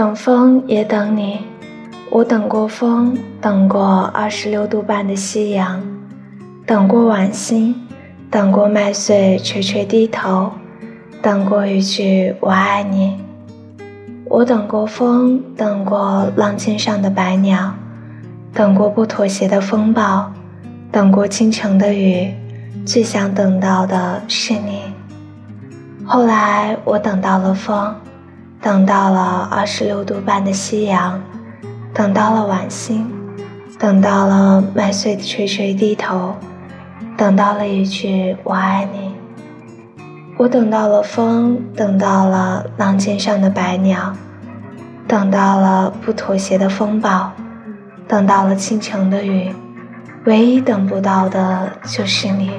等风也等你，我等过风，等过二十六度半的夕阳，等过晚星，等过麦穗垂垂低头，等过一句我爱你。我等过风，等过浪尖上的白鸟，等过不妥协的风暴，等过倾城的雨，最想等到的是你。后来我等到了风。等到了二十六度半的夕阳，等到了晚星，等到了麦穗垂垂低头，等到了一句我爱你。我等到了风，等到了浪尖上的白鸟，等到了不妥协的风暴，等到了倾城的雨，唯一等不到的就是你。